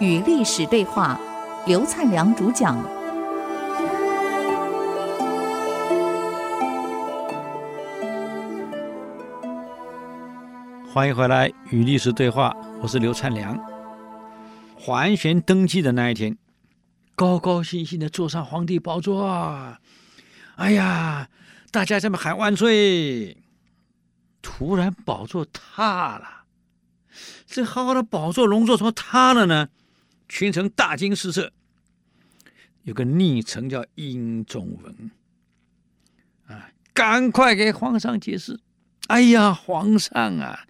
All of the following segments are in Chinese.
与历史对话，刘灿良主讲。欢迎回来，与历史对话，我是刘灿良。桓玄登基的那一天，高高兴兴的坐上皇帝宝座！哎呀，大家这么喊万岁！突然宝座塌了，这好好的宝座龙座怎么塌了呢？群臣大惊失色，有个逆臣叫殷仲文，啊，赶快给皇上解释。哎呀，皇上啊，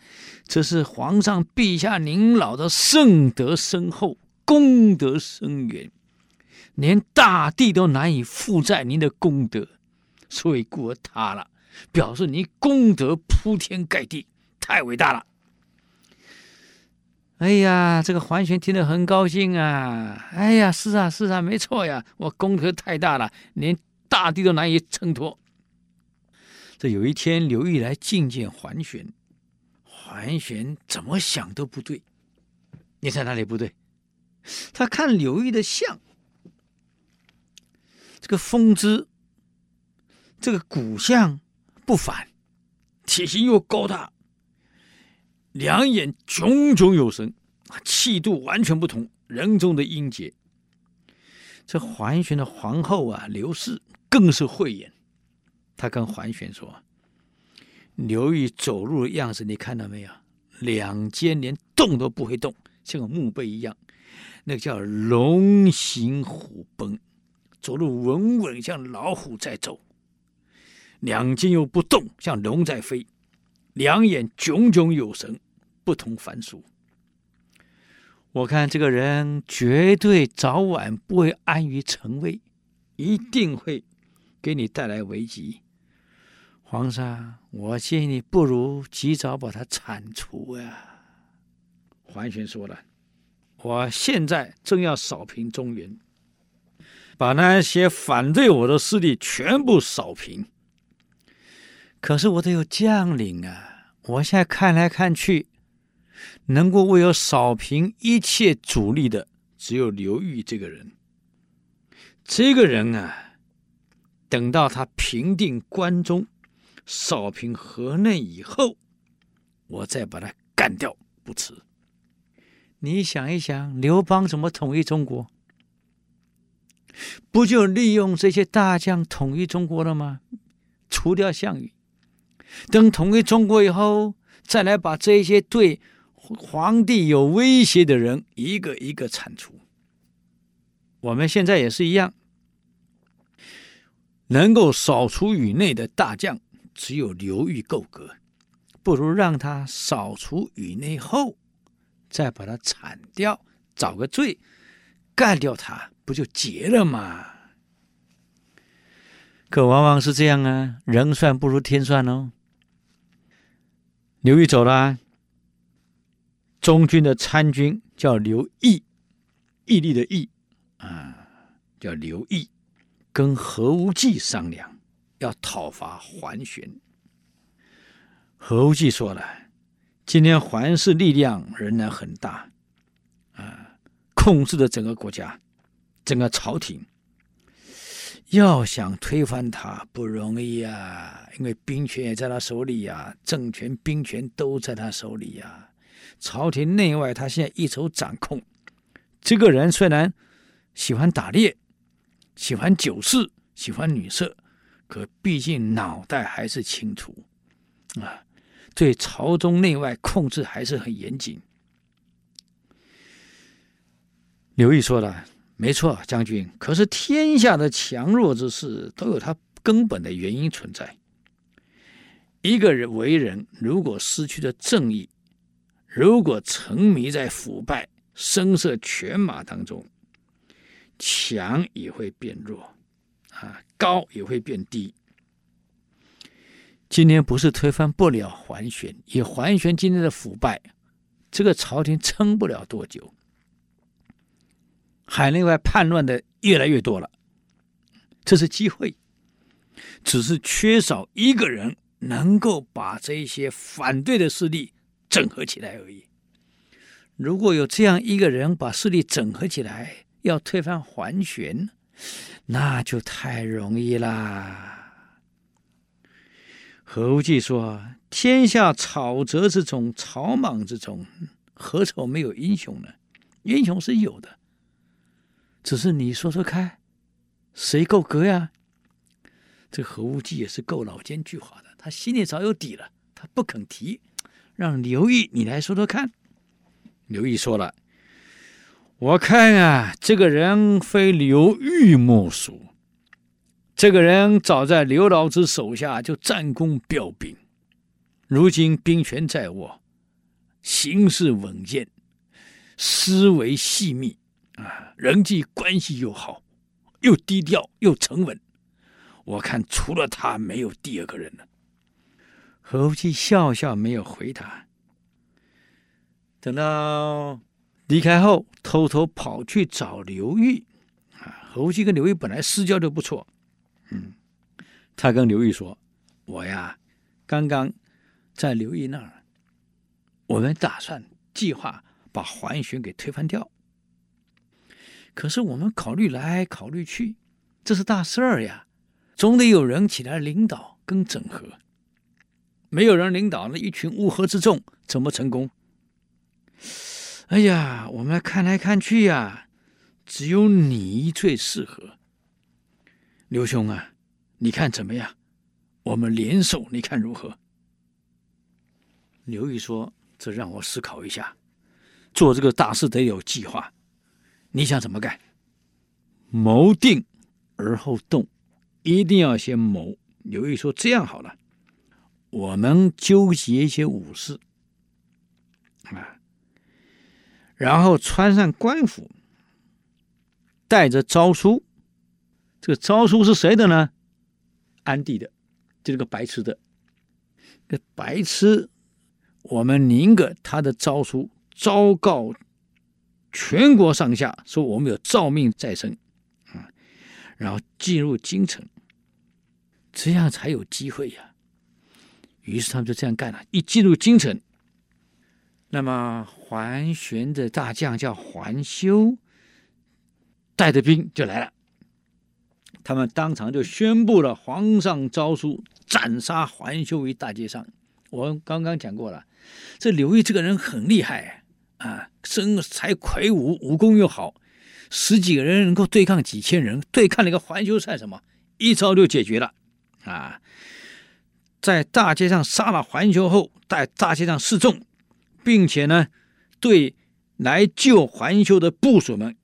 这是皇上陛下您老的圣德深厚，功德深远，连大地都难以负载您的功德，所以故而塌了，表示你功德铺天盖地，太伟大了。哎呀，这个桓玄听得很高兴啊！哎呀，是啊，是啊，没错呀，我功德太大了，连大地都难以承托。这有一天，刘裕来觐见桓玄，桓玄怎么想都不对。你猜哪里不对？他看刘裕的相，这个风姿，这个骨相不凡，体型又高大。两眼炯炯有神，气度完全不同，人中的英杰。这桓玄的皇后啊，刘氏更是慧眼。她跟桓玄说：“刘裕走路的样子，你看到没有？两肩连动都不会动，像个墓碑一样。那个叫龙行虎奔，走路稳稳，像老虎在走。两肩又不动，像龙在飞。两眼炯炯有神。”不同凡俗，我看这个人绝对早晚不会安于臣位，一定会给你带来危机。皇上，我建议你不如及早把他铲除呀。桓玄说了：“我现在正要扫平中原，把那些反对我的势力全部扫平。可是我得有将领啊！我现在看来看去。”能够为我扫平一切阻力的，只有刘裕这个人。这个人啊，等到他平定关中、扫平河内以后，我再把他干掉不迟。你想一想，刘邦怎么统一中国？不就利用这些大将统一中国了吗？除掉项羽，等统一中国以后，再来把这些对。皇帝有威胁的人，一个一个铲除。我们现在也是一样，能够扫除宇内的大将，只有刘裕够格。不如让他扫除宇内后，再把他铲掉，找个罪，干掉他，不就结了吗？可往往是这样啊，人算不如天算哦。刘裕走了。中军的参军叫刘毅，毅力的毅，啊，叫刘毅，跟何无忌商量，要讨伐桓玄。何无忌说了：“今天桓氏力量仍然很大，啊，控制着整个国家，整个朝廷，要想推翻他不容易啊，因为兵权也在他手里呀、政权、兵权都在他手里呀、”朝廷内外，他现在一手掌控。这个人虽然喜欢打猎，喜欢酒肆，喜欢女色，可毕竟脑袋还是清楚啊。对朝中内外控制还是很严谨。刘毅说了：“没错，将军。可是天下的强弱之势都有它根本的原因存在。一个人为人，如果失去了正义，如果沉迷在腐败、声色犬马当中，强也会变弱，啊，高也会变低。今天不是推翻不了桓玄，以桓玄今天的腐败，这个朝廷撑不了多久。海内外叛乱的越来越多了，这是机会，只是缺少一个人能够把这些反对的势力整合起来而已。如果有这样一个人把势力整合起来，要推翻桓玄，那就太容易啦。何无忌说：“天下草泽之中，草莽之中，何愁没有英雄呢？英雄是有的，只是你说说看，谁够格呀？”这何无忌也是够老奸巨猾的，他心里早有底了，他不肯提，让刘毅你来说说看。刘毅说了：“我看啊，这个人非刘裕莫属。这个人早在刘老子手下就战功彪炳，如今兵权在握，行事稳健，思维细密啊，人际关系又好，又低调又沉稳。我看除了他，没有第二个人了。”何无忌笑笑，没有回答。等到离开后，偷偷跑去找刘裕。啊，何无忌跟刘裕本来私交就不错，嗯，他跟刘裕说：“我呀，刚刚在刘裕那儿，我们打算计划把桓玄给推翻掉。可是我们考虑来考虑去，这是大事儿呀，总得有人起来领导跟整合。没有人领导，那一群乌合之众怎么成功？”哎呀，我们看来看去呀，只有你最适合。刘兄啊，你看怎么样？我们联手，你看如何？刘裕说：“这让我思考一下，做这个大事得有计划。你想怎么干？谋定而后动，一定要先谋。”刘裕说：“这样好了，我们纠结一些武士啊。”然后穿上官服，带着诏书。这个诏书是谁的呢？安帝的，就这个白痴的。这白痴，我们宁可他的诏书昭告全国上下，说我们有诏命在身，啊，然后进入京城，这样才有机会呀。于是他们就这样干了。一进入京城。那么桓玄的大将叫桓修，带着兵就来了。他们当场就宣布了皇上诏书，斩杀桓修于大街上。我刚刚讲过了，这刘裕这个人很厉害，啊身材魁梧，武功又好，十几个人能够对抗几千人，对抗那个环球赛什么？一招就解决了啊！在大街上杀了环球后，在大街上示众。并且呢，对来救环球的部属们，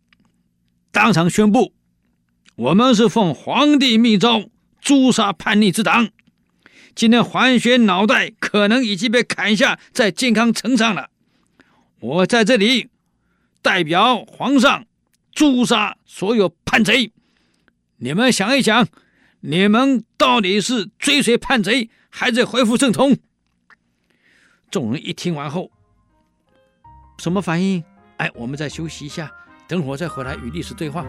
当场宣布：我们是奉皇帝密诏诛杀叛逆之党。今天桓玄脑袋可能已经被砍下，在健康城上了。我在这里代表皇上诛杀所有叛贼。你们想一想，你们到底是追随叛贼，还是恢复正统？众人一听完后。什么反应？哎，我们再休息一下，等会儿再回来与历史对话。